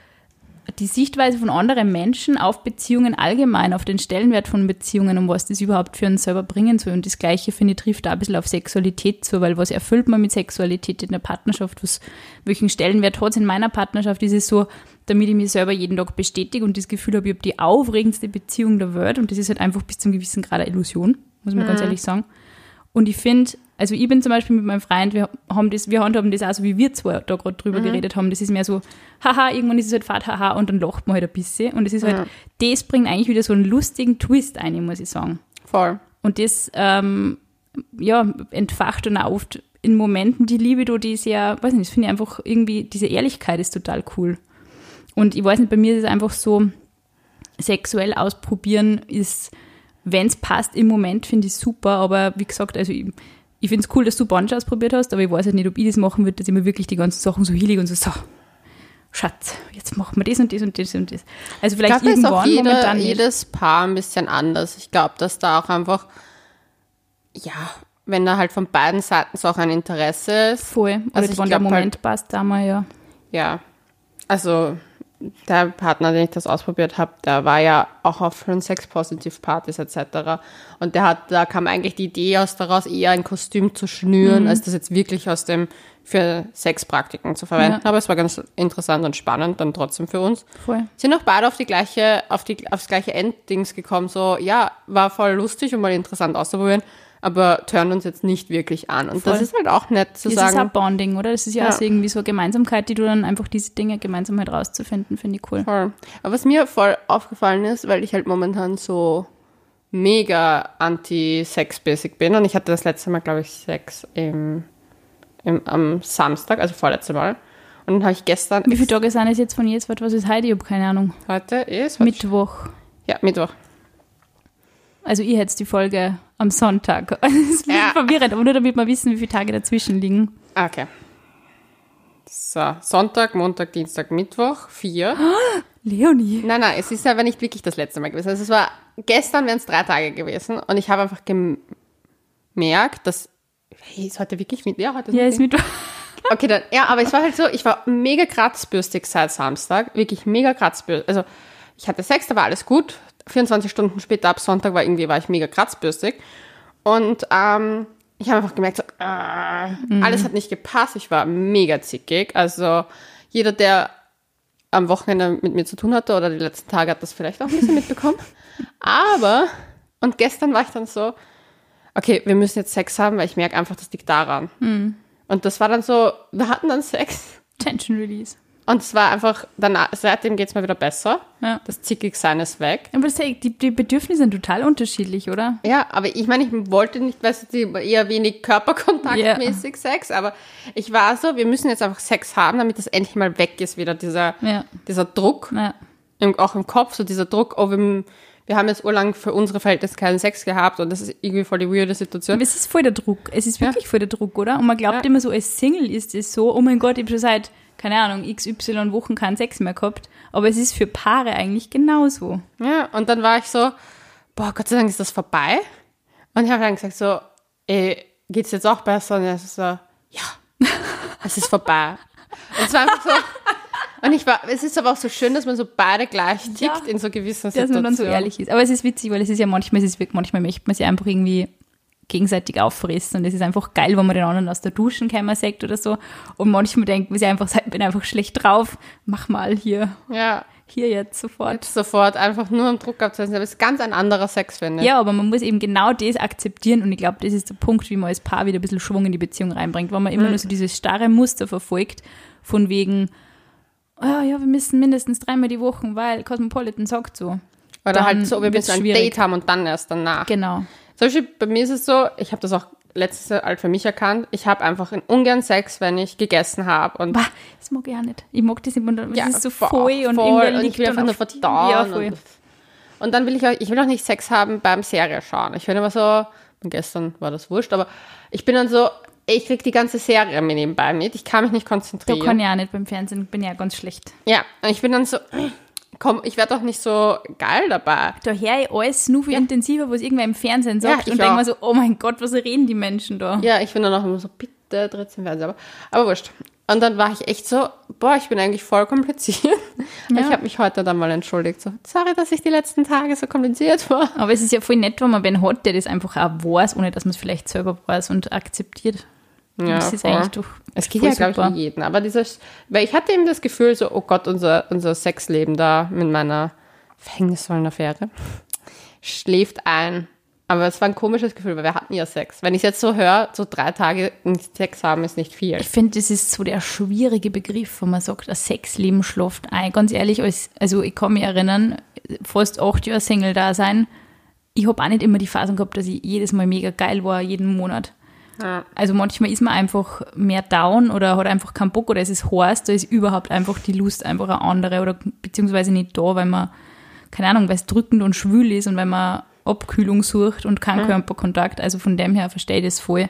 die Sichtweise von anderen Menschen auf Beziehungen allgemein, auf den Stellenwert von Beziehungen und was das überhaupt für einen selber bringen soll. Und das Gleiche, finde ich, trifft da ein bisschen auf Sexualität zu, weil was erfüllt man mit Sexualität in der Partnerschaft? Was, welchen Stellenwert hat es in meiner Partnerschaft? Ist es so, damit ich mich selber jeden Tag bestätige und das Gefühl habe, ich habe die aufregendste Beziehung der Welt und das ist halt einfach bis zum gewissen Grad eine Illusion, muss man ganz ehrlich sagen. Und ich finde, also ich bin zum Beispiel mit meinem Freund, wir haben das, wir handhaben das auch so, wie wir zwei da gerade drüber geredet haben. Das ist mehr so, haha, irgendwann ist es halt Fahrt, haha, und dann lacht man halt ein bisschen. Und es ist halt, das bringt eigentlich wieder so einen lustigen Twist ein, muss ich sagen. Voll. Und das, ähm, ja, entfacht dann auch oft in Momenten die Liebe, da die ist ja, weiß nicht, das finde ich einfach irgendwie, diese Ehrlichkeit ist total cool. Und ich weiß nicht, bei mir ist es einfach so, sexuell ausprobieren ist, wenn es passt im Moment, finde ich super, aber wie gesagt, also ich, ich finde es cool, dass du Bunch ausprobiert hast, aber ich weiß halt nicht, ob ich das machen würde, dass ich mir wirklich die ganzen Sachen so hielig und so, so, Schatz, jetzt machen wir das und das und das und das. Also Ich vielleicht glaube, da ist auch irgendwann, jeder, momentan jedes Paar ein bisschen anders. Ich glaube, dass da auch einfach, ja, wenn da halt von beiden Seiten so auch ein Interesse ist. Voll. Oder Also ich wenn der glaub Moment halt- passt, da mal ja. Ja, also der Partner, den ich das ausprobiert habe, der war ja auch auf schon Sex-Positive-Partys etc. Und der hat, da kam eigentlich die Idee aus daraus, eher ein Kostüm zu schnüren, als das jetzt wirklich aus dem für Sexpraktiken zu verwenden. Ja. Aber es war ganz interessant und spannend dann trotzdem für uns. Voll. Sind auch beide auf die gleiche, auf die, aufs gleiche Enddings gekommen. So, ja, war voll lustig und mal interessant auszuprobieren, aber turnen uns jetzt nicht wirklich an. Und das Voll. ist halt auch nett zu Das sagen. ist auch Bonding, oder? Das ist ja, Ja. auch so irgendwie so eine Gemeinsamkeit, die du dann einfach diese Dinge gemeinsam halt rauszufinden, finde ich cool. Voll. Aber was mir voll aufgefallen ist, weil ich halt momentan so mega anti-Sex-basic bin. Und ich hatte das letzte Mal, glaube ich, Sex im, im, am Samstag, also vorletzte Mal. Und dann habe ich gestern. Wie viele Tage sind es jetzt von jetzt? Was ist heute? Ich habe keine Ahnung. Heute ist. Mittwoch. Ja, Mittwoch. Also ihr hättet die Folge am Sonntag. Das ist ein bisschen Ja. verwirrend, aber nur damit wir wissen, wie viele Tage dazwischen liegen. Ah, Okay. So, Sonntag, Montag, Dienstag, Mittwoch, vier. Leonie. Nein, nein, es ist aber nicht wirklich das letzte Mal gewesen. Also es war, gestern wären es drei Tage gewesen und ich habe einfach gemerkt, dass, hey, ist heute wirklich mit, ja, heute Ja, ist Mittwoch. Okay, dann, ja, aber es war halt so, ich war mega kratzbürstig seit Samstag, wirklich mega kratzbürstig. Also ich hatte Sex, da war alles gut. 24 Stunden später ab Sonntag war irgendwie, war ich mega kratzbürstig. Und ähm, ich habe einfach gemerkt, so, äh, alles hat nicht gepasst. Ich war mega zickig. Also jeder, der am Wochenende mit mir zu tun hatte oder die letzten Tage hat das vielleicht auch ein bisschen mitbekommen. Aber, und gestern war ich dann so, okay, wir müssen jetzt Sex haben, weil ich merke einfach, das liegt daran. Und das war dann so, wir hatten dann Sex. Tension Release. Und es war einfach, danach, seitdem geht's mir wieder besser. Ja. Das Zickigsein ist weg. Aber das, die, die Bedürfnisse sind total unterschiedlich, oder? Ja, aber ich meine, ich wollte nicht, weißt du, eher wenig körperkontaktmäßig Sex, aber ich war so, wir müssen jetzt einfach Sex haben, damit das endlich mal weg ist, wieder dieser, Ja. dieser Druck, Ja. im, auch im Kopf, so dieser Druck, oh, wir, wir haben jetzt urlang für unsere Verhältnisse keinen Sex gehabt und das ist irgendwie voll die weirde Situation. Aber es ist voll der Druck. Es ist wirklich voll der Druck, oder? Und man glaubt Ja. immer so, als Single ist es so, oh mein Gott, ich habe schon seit, keine Ahnung, XY Wochen keinen Sex mehr gehabt. Aber es ist für Paare eigentlich genauso. Ja, und dann war ich so, boah, Gott sei Dank ist das vorbei. Und ich habe dann gesagt so, ey, geht's jetzt auch besser? Und er ist so, ja, es ist vorbei. Und es war einfach so, und ich war, es ist aber auch so schön, dass man so beide gleich tickt Ja. in so gewissen Dass Situationen. man dann so ehrlich ist. Aber es ist witzig, weil es ist ja manchmal, es ist wirklich, manchmal möchte man sich einfach irgendwie gegenseitig auffressen und es ist einfach geil, wenn man den anderen aus der Duschen kämmer sagt oder so. Und manchmal denkt man sich einfach, ich bin einfach schlecht drauf, mach mal hier, Ja, hier jetzt sofort. jetzt sofort einfach nur im Druck abzusetzen. Aber es ist ganz ein anderer Sex, finde ich. Ja, aber man muss eben genau das akzeptieren und ich glaube, das ist der Punkt, wie man als Paar wieder ein bisschen Schwung in die Beziehung reinbringt, wenn man immer nur so dieses starre Muster verfolgt, von wegen, ah ja, wir müssen mindestens dreimal die Woche, weil Cosmopolitan sagt so. Oder halt so, wir müssen ein schwierig. Date haben und dann erst danach. Genau. Zum Beispiel bei mir ist es so, ich habe das auch letztes Jahr halt für mich erkannt, ich habe einfach in ungern Sex, wenn ich gegessen habe. Und Bah, das mag ich auch nicht. Ich mag das immer, das Ja, ist so voll, und voll. Und ich will einfach nur verdauen. Ja, voll. und, und dann will ich auch, ich will auch nicht Sex haben beim Serie schauen. Ich finde immer so, gestern war das wurscht, aber ich bin dann so, ich krieg die ganze Serie mir nebenbei mit, ich kann mich nicht Da konzentrieren. kann ich auch nicht beim Fernsehen, bin ja ganz schlecht. ja, und ich bin dann so, komm, ich werde doch nicht so geil dabei. Da höre ich alles nur viel intensiver, was irgendwer im Fernsehen sagt Ja, und denke mir so, oh mein Gott, was reden die Menschen da? Ja, ich bin dann auch immer so, bitte dreht den Fernseher. Aber, aber wurscht. Und dann war ich echt so, boah, ich bin eigentlich voll kompliziert. Ja. Ich habe mich heute dann mal entschuldigt. So, sorry, dass ich die letzten Tage so kompliziert war. Aber es ist ja voll nett, wenn man wen hat, der das einfach auch weiß, ohne dass man es vielleicht selber weiß und akzeptiert. Ja, das ist voll. eigentlich doch Es geht ja, glaube ich, um jeden. Aber dieses, weil ich hatte eben das Gefühl, so, oh Gott, unser, unser Sexleben da mit meiner verhängnisvollen Affäre schläft ein. Aber es war ein komisches Gefühl, weil wir hatten ja Sex. Wenn ich jetzt so höre, so drei Tage Sex haben, ist nicht viel. Ich finde, das ist so der schwierige Begriff, wenn man sagt, das Sexleben schläft ein. Ganz ehrlich, als, also ich kann mich erinnern, fast acht Jahre Single da sein. Ich habe auch nicht immer die Phasen gehabt, dass ich jedes Mal mega geil war, jeden Monat. Ja. Also manchmal ist man einfach mehr down oder hat einfach keinen Bock oder es ist heiß, da ist überhaupt einfach die Lust einfach eine andere oder beziehungsweise nicht da, weil man, keine Ahnung, weil es drückend und schwül ist und weil man Abkühlung sucht und keinen Körperkontakt. Also von dem her verstehe ich das voll.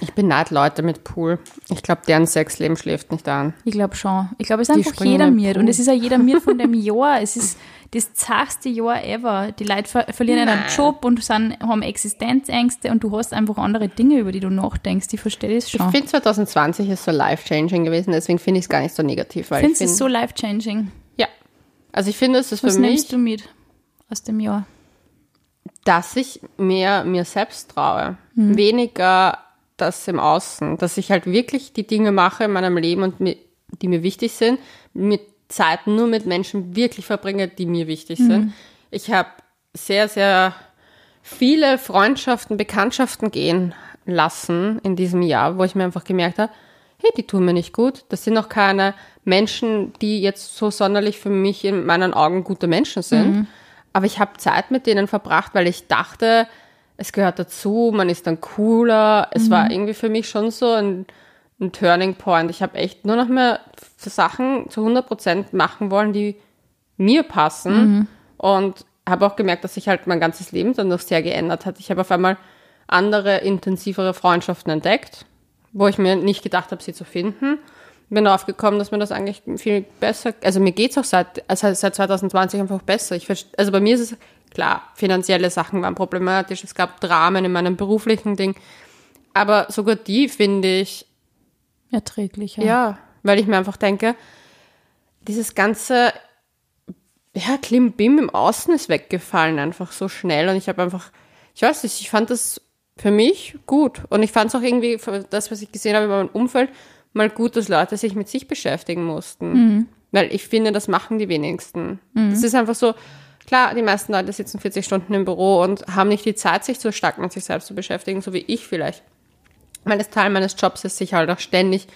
Ich beneide Leute mit Pool. Ich glaube, deren Sexleben schläft nicht an. Ich glaube schon. Ich glaube, es ist einfach springen jeder. Pool. Und es ist auch jeder Miert von dem Jahr. Es ist das zachste Jahr ever. Die Leute ver verlieren einen Job und sind, haben Existenzängste und du hast einfach andere Dinge, über die du nachdenkst. Ich verstehe das Ich schon. finde 2020 ist so life-changing gewesen, deswegen finde ich es gar nicht so negativ. Weil Findest ich du es find, so life-changing? Ja. Also ich finde, es ist Was für mich, nimmst du mit aus dem Jahr? dass ich mehr mir selbst traue. Hm. Weniger das im Außen. Dass ich halt wirklich die Dinge mache in meinem Leben und mi- die mir wichtig sind, mit Zeit nur mit Menschen wirklich verbringe, die mir wichtig Hm. sind. Ich habe sehr, sehr viele Freundschaften, Bekanntschaften gehen lassen in diesem Jahr, wo ich mir einfach gemerkt habe, hey, die tun mir nicht gut. Das sind auch keine Menschen, die jetzt so sonderlich für mich in meinen Augen gute Menschen sind. aber ich habe Zeit mit denen verbracht, weil ich dachte, es gehört dazu, man ist dann cooler. Es war irgendwie für mich schon so ein, ein Turning Point. Ich habe echt nur noch mehr Sachen zu 100 Prozent machen wollen, die mir passen. Und habe auch gemerkt, dass sich halt mein ganzes Leben dann noch sehr geändert hat. Ich habe auf einmal andere, intensivere Freundschaften entdeckt, wo ich mir nicht gedacht habe, sie zu finden. Bin darauf gekommen, dass mir das eigentlich viel besser, also mir geht's auch seit, also seit 2020 einfach besser. Ich, also bei mir ist es klar, finanzielle Sachen waren problematisch, es gab Dramen in meinem beruflichen Ding, aber sogar die finde ich Erträglicher. ja, weil ich mir einfach denke, dieses ganze ja, Klimbim im Außen ist weggefallen einfach so schnell und ich habe einfach, ich weiß nicht, ich fand das für mich gut und ich fand es auch irgendwie, das, was ich gesehen habe in meinem Umfeld, mal gut, dass Leute sich mit sich beschäftigen mussten. Weil ich finde, das machen die wenigsten. Das ist einfach so, klar, die meisten Leute sitzen 40 Stunden im Büro und haben nicht die Zeit, sich so stark mit sich selbst zu beschäftigen, so wie ich vielleicht. Weil das Teil meines Jobs ist, sich halt auch ständig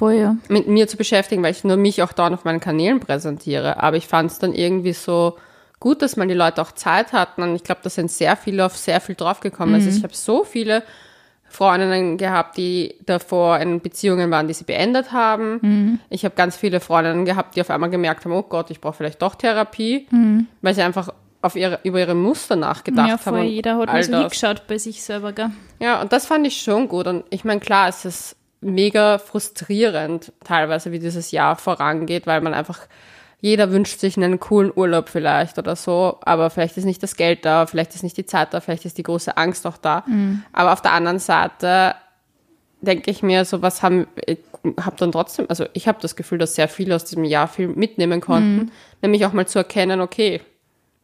ja. mit mir zu beschäftigen, weil ich nur mich auch dauernd auf meinen Kanälen präsentiere. Aber ich fand es dann irgendwie so gut, dass mal die Leute auch Zeit hatten. Und ich glaube, da sind sehr viele auf sehr viel draufgekommen. Also ich habe so viele Freundinnen gehabt, die davor in Beziehungen waren, die sie beendet haben. Ich habe ganz viele Freundinnen gehabt, die auf einmal gemerkt haben, oh Gott, ich brauche vielleicht doch Therapie, weil sie einfach auf ihre, über ihre Muster nachgedacht ja, haben. voll. und Jeder hat mal so das. hingeschaut bei sich selber, gell? Ja, und das fand ich schon gut. Und ich meine, klar, es ist mega frustrierend teilweise, wie dieses Jahr vorangeht, weil man einfach, jeder wünscht sich einen coolen Urlaub vielleicht oder so, aber vielleicht ist nicht das Geld da, vielleicht ist nicht die Zeit da, vielleicht ist die große Angst auch da. Aber auf der anderen Seite denke ich mir, so was haben, ich habe dann trotzdem, also ich habe das Gefühl, dass sehr viele aus diesem Jahr viel mitnehmen konnten, nämlich auch mal zu erkennen, okay,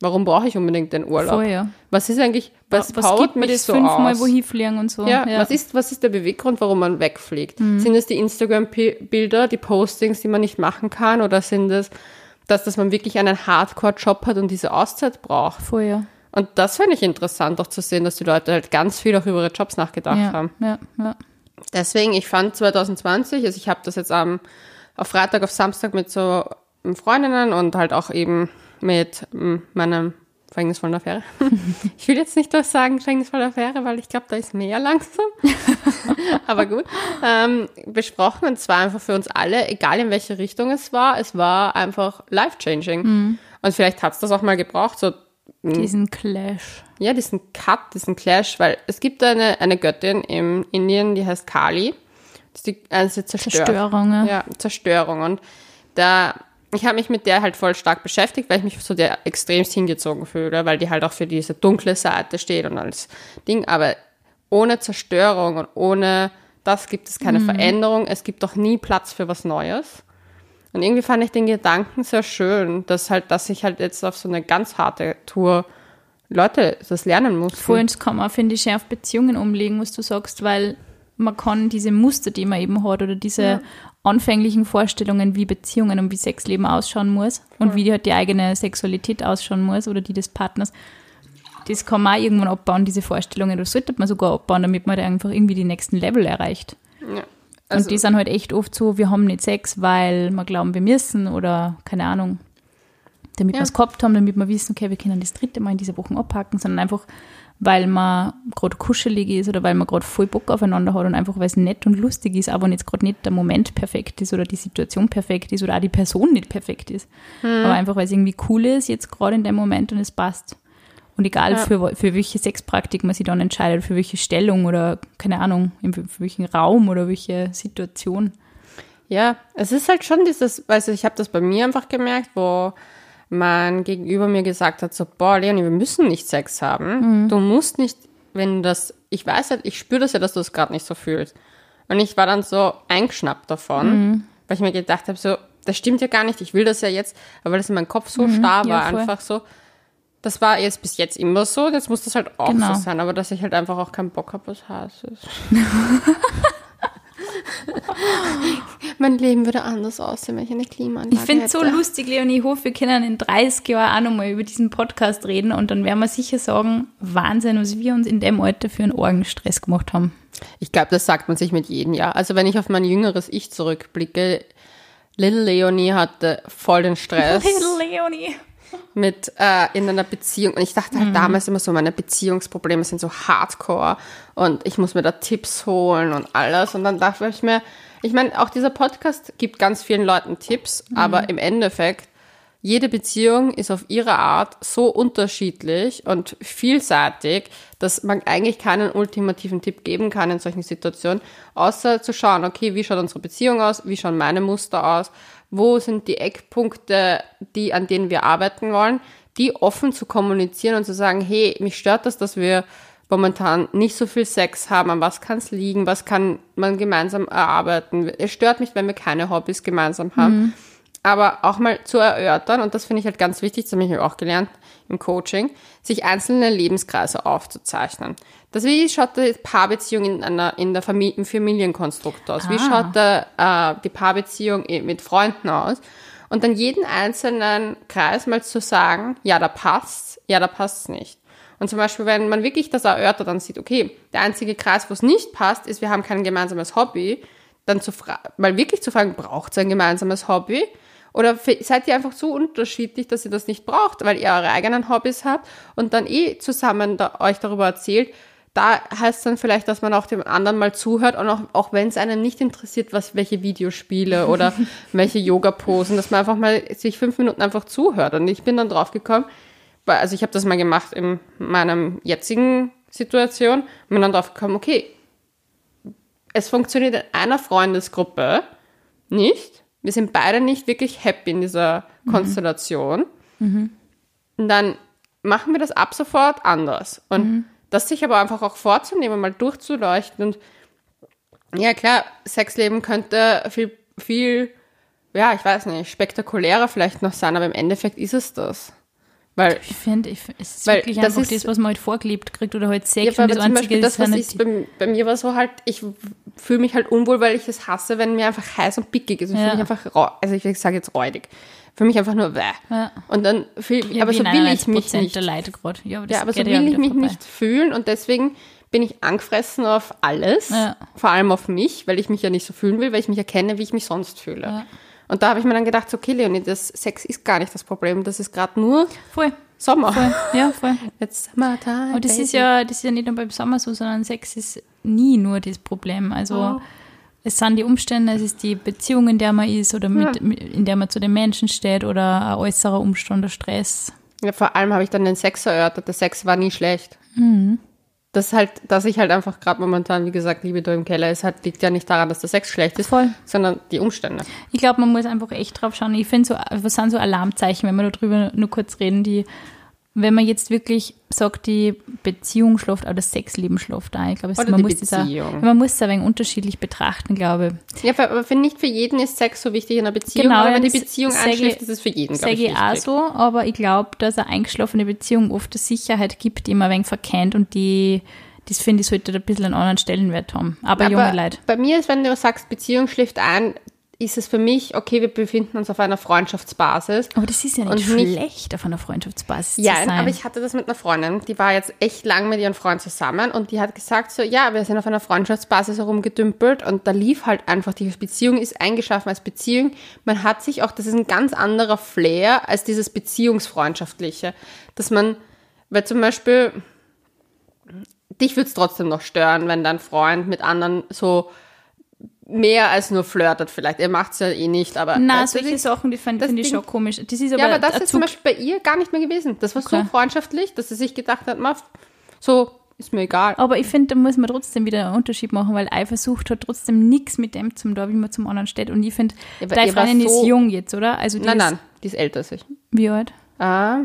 warum brauche ich unbedingt den Urlaub? Voll, ja. Was ist eigentlich, was, Was mir mich das so fünfmal aus? wohin fliegen und so? Ja, Was, ist, was ist der Beweggrund, warum man wegfliegt? Sind es die Instagram-Bilder, die Postings, die man nicht machen kann? Oder sind es, dass, dass man wirklich einen Hardcore-Job hat und diese Auszeit braucht? Ja. Und das finde ich interessant, auch zu sehen, dass die Leute halt ganz viel auch über ihre Jobs nachgedacht Ja, haben. ja, ja. Deswegen, ich fand 2020, also ich habe das jetzt am, auf Freitag, auf Samstag mit so Freundinnen und halt auch eben mit mm, meinem verhängnisvollen Affäre. ich will jetzt nicht das sagen, verhängnisvolle Affäre, weil ich glaube, da ist mehr langsam. Aber gut. Ähm, besprochen und zwar einfach für uns alle, egal in welche Richtung es war, es war einfach life-changing. Und vielleicht hat es das auch mal gebraucht, so Diesen Clash. ja, diesen Cut, diesen Clash, weil es gibt eine, eine Göttin im Indien, die heißt Kali. Das ist die einzige Zerstör Zerstörung, ja. Ja, Zerstörung. Und da, ich habe mich mit der halt voll stark beschäftigt, weil ich mich so der extremst hingezogen fühle, weil die halt auch für diese dunkle Seite steht und alles Ding. Aber ohne Zerstörung und ohne das gibt es keine Veränderung. Es gibt doch nie Platz für was Neues. Und irgendwie fand ich den Gedanken sehr schön, dass halt, dass ich halt jetzt auf so eine ganz harte Tour Leute das lernen muss. Voll, kann man, finde ich, auf Beziehungen umlegen, was du sagst, weil man kann diese Muster, die man eben hat, oder diese anfänglichen Vorstellungen, wie Beziehungen und wie Sexleben ausschauen muss und wie die halt die eigene Sexualität ausschauen muss oder die des Partners, das kann man auch irgendwann abbauen, diese Vorstellungen. Das sollte man sogar abbauen, damit man da einfach irgendwie die nächsten Level erreicht. Ja. und die sind halt echt oft so, wir haben nicht Sex, weil wir glauben, wir müssen oder keine Ahnung, damit Ja. wir es gehabt haben, damit wir wissen, okay, wir können das dritte Mal in dieser Woche abhaken, sondern einfach, weil man gerade kuschelig ist oder weil man gerade voll Bock aufeinander hat und einfach, weil es nett und lustig ist, aber wenn jetzt gerade nicht der Moment perfekt ist oder die Situation perfekt ist oder auch die Person nicht perfekt ist. Hm. Aber einfach, weil es irgendwie cool ist, jetzt gerade in dem Moment und es passt. Und egal Ja. für, für welche Sexpraktik man sich dann entscheidet, für welche Stellung oder keine Ahnung, für welchen Raum oder welche Situation. Ja, es ist halt schon dieses, also ich habe das bei mir einfach gemerkt, wo mein Gegenüber mir gesagt hat, so, boah, Leonie, wir müssen nicht Sex haben. Du musst nicht, wenn du das, ich weiß halt, ich spüre das ja, dass du es gerade nicht so fühlst. Und ich war dann so eingeschnappt davon, weil ich mir gedacht habe, so, das stimmt ja gar nicht, ich will das ja jetzt, aber weil das in meinem Kopf so starr ja, war, voll. einfach so, das war jetzt bis jetzt immer so, jetzt muss das halt auch Genau. so sein, aber dass ich halt einfach auch keinen Bock habe, was heißes. mein Leben würde anders aussehen, wenn ich eine Klimaanlage Ich finde es so lustig, Leonie. Ich hoffe, wir können in 30 Jahren auch nochmal über diesen Podcast reden und dann werden wir sicher sagen, Wahnsinn, was wir uns in dem Alter für einen Orgenstress gemacht haben. Ich glaube, das sagt man sich mit jedem Jahr. Also wenn ich auf mein jüngeres Ich zurückblicke, Little Leonie hatte voll den Stress. Little Leonie. mit äh, in einer Beziehung. Und ich dachte halt damals immer so, meine Beziehungsprobleme sind so hardcore und ich muss mir da Tipps holen und alles. Und dann dachte ich mir, ich meine, auch dieser Podcast gibt ganz vielen Leuten Tipps, aber im Endeffekt, jede Beziehung ist auf ihre Art so unterschiedlich und vielseitig, dass man eigentlich keinen ultimativen Tipp geben kann in solchen Situationen, außer zu schauen, okay, wie schaut unsere Beziehung aus, wie schauen meine Muster aus, wo sind die Eckpunkte, die, an denen wir arbeiten wollen, die offen zu kommunizieren und zu sagen, hey, mich stört das, dass wir momentan nicht so viel Sex haben, an was kann es liegen, was kann man gemeinsam erarbeiten. Es stört mich, wenn wir keine Hobbys gemeinsam haben. Aber auch mal zu erörtern, und das finde ich halt ganz wichtig, das habe ich auch gelernt im Coaching, sich einzelne Lebenskreise aufzuzeichnen. Das, wie schaut die Paarbeziehung in einer, in der Familie, im Familienkonstrukt aus? Wie Ah. schaut der, äh, die Paarbeziehung eh mit Freunden aus? Und dann jeden einzelnen Kreis mal zu sagen, ja, da passt's, ja, da passt's nicht. Und zum Beispiel, wenn man wirklich das erörtert, dann sieht, okay, der einzige Kreis, wo es nicht passt, ist, wir haben kein gemeinsames Hobby, dann zu mal wirklich zu fragen, braucht es ein gemeinsames Hobby? Oder seid ihr einfach so unterschiedlich, dass ihr das nicht braucht, weil ihr eure eigenen Hobbys habt und dann eh zusammen da, euch darüber erzählt? Da heißt dann vielleicht, dass man auch dem anderen mal zuhört und auch, auch wenn es einen nicht interessiert, was welche Videospiele oder welche Yoga-Posen, dass man einfach mal sich fünf Minuten einfach zuhört. Und ich bin dann drauf gekommen, weil- also ich habe das mal gemacht in meinem jetzigen Situation und bin dann drauf gekommen, okay, es funktioniert in einer Freundesgruppe nicht. Wir sind beide nicht wirklich happy in dieser Konstellation. Und dann machen wir das ab sofort anders. Und das sich aber einfach auch vorzunehmen, mal durchzuleuchten. Und ja, klar, Sexleben könnte viel, viel, ja, ich weiß nicht, spektakulärer vielleicht noch sein, aber im Endeffekt ist es das. Weil Ich finde, ich, es ist Weil wirklich das einfach ist- das, was man halt vorgelebt kriegt oder halt Ja, Sex aber und das zum Beispiel das, ist was ich, bei, bei mir war so halt, ich fühle mich halt unwohl, weil ich es hasse, wenn mir einfach heiß und pickig ist. Ich Ja. fühle mich einfach, rau- also ich sage jetzt räudig. Für mich einfach nur, bäh. Ja. Und dann fühl, Ja, aber so will ich 99% mich nicht. der Leute. Ja, aber, Ja, aber so will ja ich mich vorbei. nicht fühlen und deswegen bin ich angefressen auf alles, Ja. vor allem auf mich, weil ich mich ja nicht so fühlen will, weil ich mich erkenne, wie ich mich sonst fühle. Ja. Und da habe ich mir dann gedacht, so, okay, Leonie, das Sex ist gar nicht das Problem, das ist gerade nur Voll, Sommer. voll, ja, voll. Jetzt Summertime. Aber das baby. ist ja, das ist ja nicht nur beim Sommer so, sondern Sex ist nie nur das Problem. Also Oh. es sind die Umstände, es ist die Beziehung, in der man ist oder mit, in der man zu den Menschen steht oder ein äußerer Umstand, der Stress. Ja, vor allem habe ich dann den Sex erörtert. Der Sex war nie schlecht. Mhm. Das halt, dass ich halt einfach gerade momentan, wie gesagt, Liebe da im Keller ist, halt, liegt ja nicht daran, dass der Sex schlecht ist, Voll. sondern die Umstände. Ich glaube, man muss einfach echt drauf schauen. Ich finde, so, was sind so Alarmzeichen, wenn wir darüber nur kurz reden, die, wenn man jetzt wirklich sagt, die Beziehung schläft, aber das Sexleben schläft ein. Ich glaube, Oder man, muss das auch- Beziehung. man muss es ein wenig unterschiedlich betrachten, glaube ich. Ja, aber für nicht für jeden ist Sex so wichtig in einer Beziehung, Genau, aber wenn die Beziehung einschläft, ist es für jeden, glaube Sage ich, ich auch wichtig. so, aber ich glaube, dass eine eingeschlafene Beziehung oft eine Sicherheit gibt, die man ein wenig verkennt und die, das finde ich, sollte ein bisschen einen anderen Stellenwert haben. Aber, junge Leute. Bei mir ist, wenn du sagst, Beziehung schläft ein, ist es für mich, okay, wir befinden uns auf einer Freundschaftsbasis. Aber das ist ja nicht Und nicht- schlecht, auf einer Freundschaftsbasis Ja, zu sein. aber ich hatte das mit einer Freundin, die war jetzt echt lang mit ihrem Freund zusammen und die hat gesagt so, ja, wir sind auf einer Freundschaftsbasis herumgedümpelt und da lief halt einfach, die Beziehung ist eingeschaffen als Beziehung. Man hat sich auch, das ist ein ganz anderer Flair als dieses Beziehungsfreundschaftliche, dass man, weil zum Beispiel, dich würde es trotzdem noch stören, wenn dein Freund mit anderen so mehr als nur flirtet vielleicht. Er macht es ja eh nicht, aber... Na, solche das- Sachen, die finde find ich schon komisch. Das ist aber, ja, aber das ist zum Beispiel bei ihr gar nicht mehr gewesen. Das war so Okay. freundschaftlich, dass sie sich gedacht hat, ma, so ist mir egal. Aber ich finde, da muss man trotzdem wieder einen Unterschied machen, weil Eifersucht hat trotzdem nichts mit dem zum da, wie man zum anderen steht. Und ich finde, Ja, deine Freundin so- ist jung jetzt, oder? Also die Nein, nein, die ist älter als ich. Wie alt? Ah,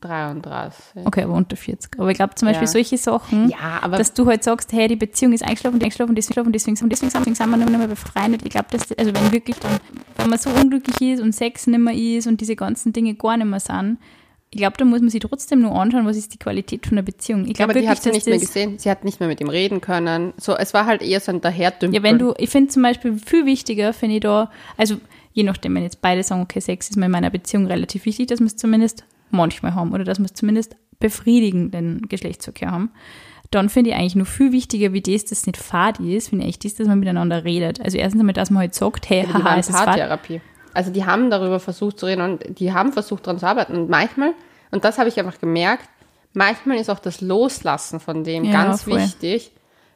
33. Okay, aber unter 40. Aber ich glaube zum Beispiel Ja. solche Sachen, Ja, dass du halt sagst, hey, die Beziehung ist eingeschlafen und eingeschlafen und deswegen, und deswegen, und deswegen, deswegen sind wir nicht mehr befreundet. Ich glaube, dass, also wenn wirklich dann, wenn man so unglücklich ist und Sex nicht mehr ist und diese ganzen Dinge gar nicht mehr sind, ich glaube, da muss man sich trotzdem nur anschauen, was ist die Qualität von der Beziehung. Ich Ja, glaube aber die wirklich, hat sie nicht mehr gesehen. Sie hat nicht mehr mit ihm reden können. So, es war halt eher so ein Daherdümpeln. Ja, wenn du, ich finde zum Beispiel viel wichtiger, finde ich da, also je nachdem, wenn jetzt beide sagen, okay, Sex ist mir in meiner Beziehung relativ wichtig, dass wir es zumindest manchmal haben oder dass wir es zumindest befriedigenden Geschlechtsverkehr haben, dann finde ich eigentlich nur viel wichtiger, wie das, dass es nicht fad ist, finde ich echt, das, dass man miteinander redet. Also erstens einmal, dass man halt sagt, hey, die haha, waren es ist. Paartherapie. also die haben darüber versucht zu reden und die haben versucht daran zu arbeiten. Und manchmal, und das habe ich einfach gemerkt, manchmal ist auch das Loslassen von dem Ja, ganz voll. wichtig,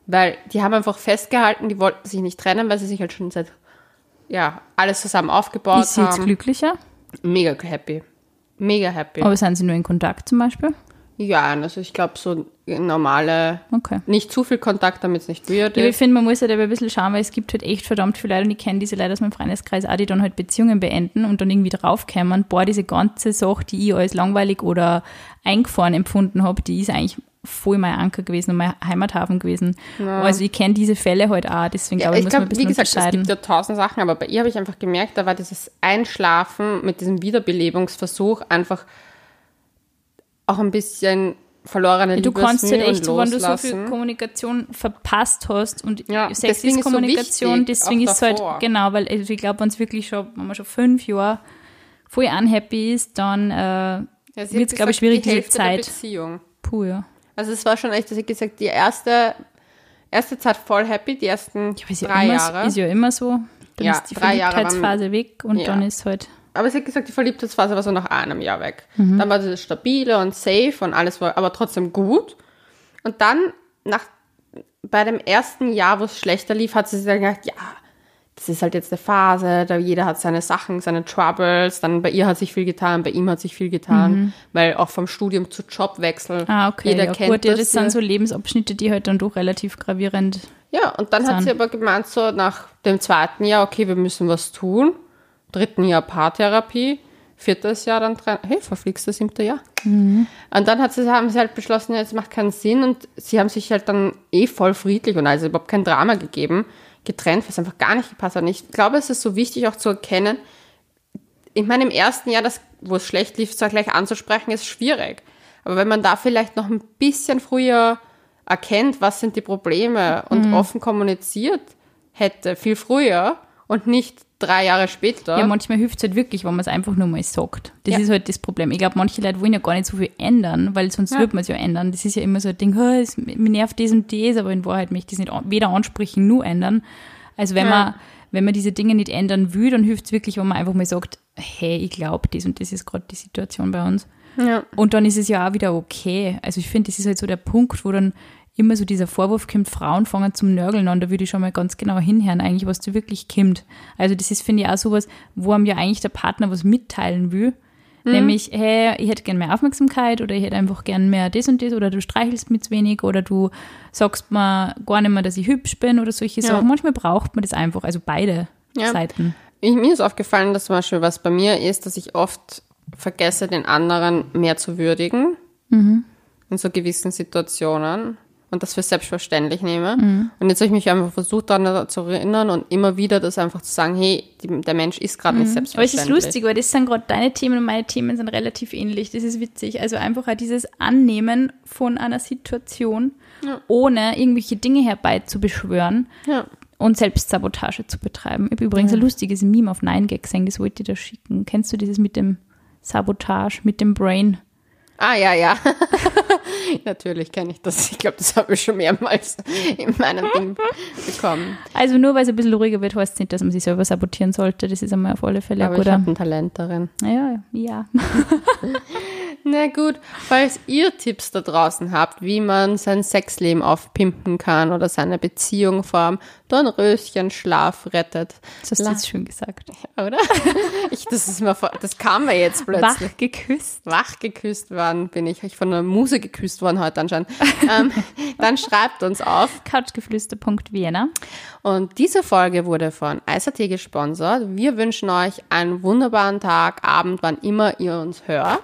weil die haben einfach festgehalten, die wollten sich nicht trennen, weil sie sich halt schon seit, ja, alles zusammen aufgebaut Ist sie jetzt haben. glücklicher? Mega happy. Mega happy. Aber sind sie nur in Kontakt zum Beispiel? Ja, also ich glaube, so normale, Okay. nicht zu viel Kontakt, damit es nicht weird Ja, aber ich ist. finde, man muss halt aber ein bisschen schauen, weil es gibt halt echt verdammt viele Leute und ich kenne diese Leute aus meinem Freundeskreis auch, die dann halt Beziehungen beenden und dann irgendwie draufkommen, boah, diese ganze Sache, die ich als langweilig oder eingefahren empfunden habe, die ist eigentlich voll mein Anker gewesen und mein Heimathafen gewesen. Also ich kenne diese Fälle halt auch, deswegen Ja, glaube ich, muss man ein glaube, bisschen wie gesagt, es gibt ja tausend Sachen, aber bei ihr habe ich einfach gemerkt, da war dieses Einschlafen mit diesem Wiederbelebungsversuch einfach auch ein bisschen verlorene Du kannst halt echt, und wenn du so viel Kommunikation verpasst hast und Ja, Sex deswegen ist ist so Kommunikation, wichtig, deswegen ist es halt, genau, weil also ich glaube, wenn es wirklich schon, wenn man schon fünf Jahre voll unhappy ist, dann äh, Ja, wird es, glaube ich, schwierig, die diese Hälfte der Zeit. Beziehung. Puh, ja. Also es war schon echt, dass ich gesagt, die erste, erste Zeit voll happy, die ersten ja, drei immer, Jahre. ist ja immer so. Dann Ja, ist die Verliebtheitsphase weg und Ja. dann ist halt. Aber sie hat gesagt, die Verliebtheitsphase war so nach einem Jahr weg. Mhm. Dann war das stabile und safe und alles war aber trotzdem gut. Und dann, nach, bei dem ersten Jahr, wo es schlechter lief, hat sie sich dann gedacht, ja, das ist halt jetzt eine Phase, da jeder hat seine Sachen, seine Troubles, dann bei ihr hat sich viel getan, bei ihm hat sich viel getan, weil auch vom Studium zu Jobwechsel, Mhm. Ah, okay. jeder ja, kennt gut, ja, das. das sind so Lebensabschnitte, die halt dann doch relativ gravierend. Ja, und dann hat Dann. sie aber gemeint, so nach dem zweiten Jahr, okay, wir müssen was tun. Dritten Jahr Paartherapie. Viertes Jahr dann dran, hey, verflixt das siebte Jahr. Und dann hat sie, haben sie halt beschlossen, ja, es macht keinen Sinn und sie haben sich halt dann eh voll friedlich und also überhaupt kein Drama gegeben, getrennt, was einfach gar nicht gepasst hat. Und ich glaube, es ist so wichtig auch zu erkennen, ich meine, im ersten Jahr, das, wo es schlecht lief, zwar gleich anzusprechen, ist schwierig. Aber wenn man da vielleicht noch ein bisschen früher erkennt, was sind die Probleme und offen kommuniziert hätte, viel früher und nicht drei Jahre später. Ja, manchmal hilft es halt wirklich, wenn man es einfach nur mal sagt. Das Ja. ist halt das Problem. Ich glaube, manche Leute wollen ja gar nicht so viel ändern, weil sonst Ja. wird man es ja ändern. Das ist ja immer so ein Ding, "Oh, es, mir nervt das und das, aber in Wahrheit möchte ich das nicht weder ansprechen noch ändern. Also wenn Ja. man wenn man diese Dinge nicht ändern will, dann hilft es wirklich, wenn man einfach mal sagt, hey, ich glaube, das und das ist gerade die Situation bei uns. ja. Und dann ist es ja auch wieder okay. Also ich finde, das ist halt so der Punkt, wo dann immer so dieser Vorwurf kommt, Frauen fangen zum Nörgeln an, da würde ich schon mal ganz genau hinhören, eigentlich, was da wirklich kommt. Also das ist, finde ich, auch sowas, wo einem ja eigentlich der Partner was mitteilen will. Nämlich, hey, ich hätte gern mehr Aufmerksamkeit oder ich hätte einfach gern mehr das und das oder du streichelst mich zu wenig oder du sagst mir gar nicht mehr, dass ich hübsch bin oder solche Ja. Sachen. Manchmal braucht man das einfach, also beide Ja. Seiten. Ich, mir ist aufgefallen, dass zum Beispiel was bei mir ist, dass ich oft vergesse, den anderen mehr zu würdigen Mhm. in so gewissen Situationen und das für selbstverständlich nehme. Mhm. Und jetzt habe ich mich einfach versucht, daran zu erinnern und immer wieder das einfach zu sagen, hey, die, der Mensch ist gerade nicht Mhm. Aber es selbstverständlich. ist lustig, weil das sind gerade deine Themen und meine Themen sind relativ ähnlich. Das ist witzig. Also einfach auch dieses Annehmen von einer Situation, ohne irgendwelche Dinge herbeizubeschwören Ja. und Selbstsabotage zu betreiben. Ich habe übrigens ein lustiges Meme auf 9gag gesehen, das wollte ich dir schicken. Kennst du dieses mit dem Sabotage, mit dem Brain? Ah, ja, ja. Natürlich kenne ich das. Ich glaube, das habe ich schon mehrmals in meinem Ding bekommen. Also nur weil es ein bisschen ruhiger wird, heißt es nicht, dass man sich selber sabotieren sollte. Das ist einmal auf alle Fälle Aber ich guter. habe ein Talent darin. Ja, ja. Na gut, falls ihr Tipps da draußen habt, wie man sein Sexleben aufpimpen kann oder seine Beziehung vor allem Dornröschenschlaf rettet, Das hast du jetzt schön gesagt. oder? Ich, das ist mir das kam mir jetzt plötzlich. Wach geküsst. Wach geküsst worden bin ich, ich von einer Muse geküsst worden heute anscheinend. ähm, dann schreibt uns auf. Couchgeflüster.vienna. Und diese Folge wurde von ISAT gesponsert. Wir wünschen euch einen wunderbaren Tag, Abend, wann immer ihr uns hört.